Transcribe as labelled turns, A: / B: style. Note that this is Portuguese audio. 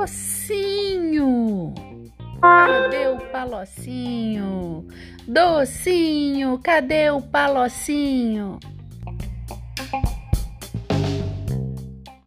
A: Docinho! Cadê o palocinho? Docinho, cadê o palocinho?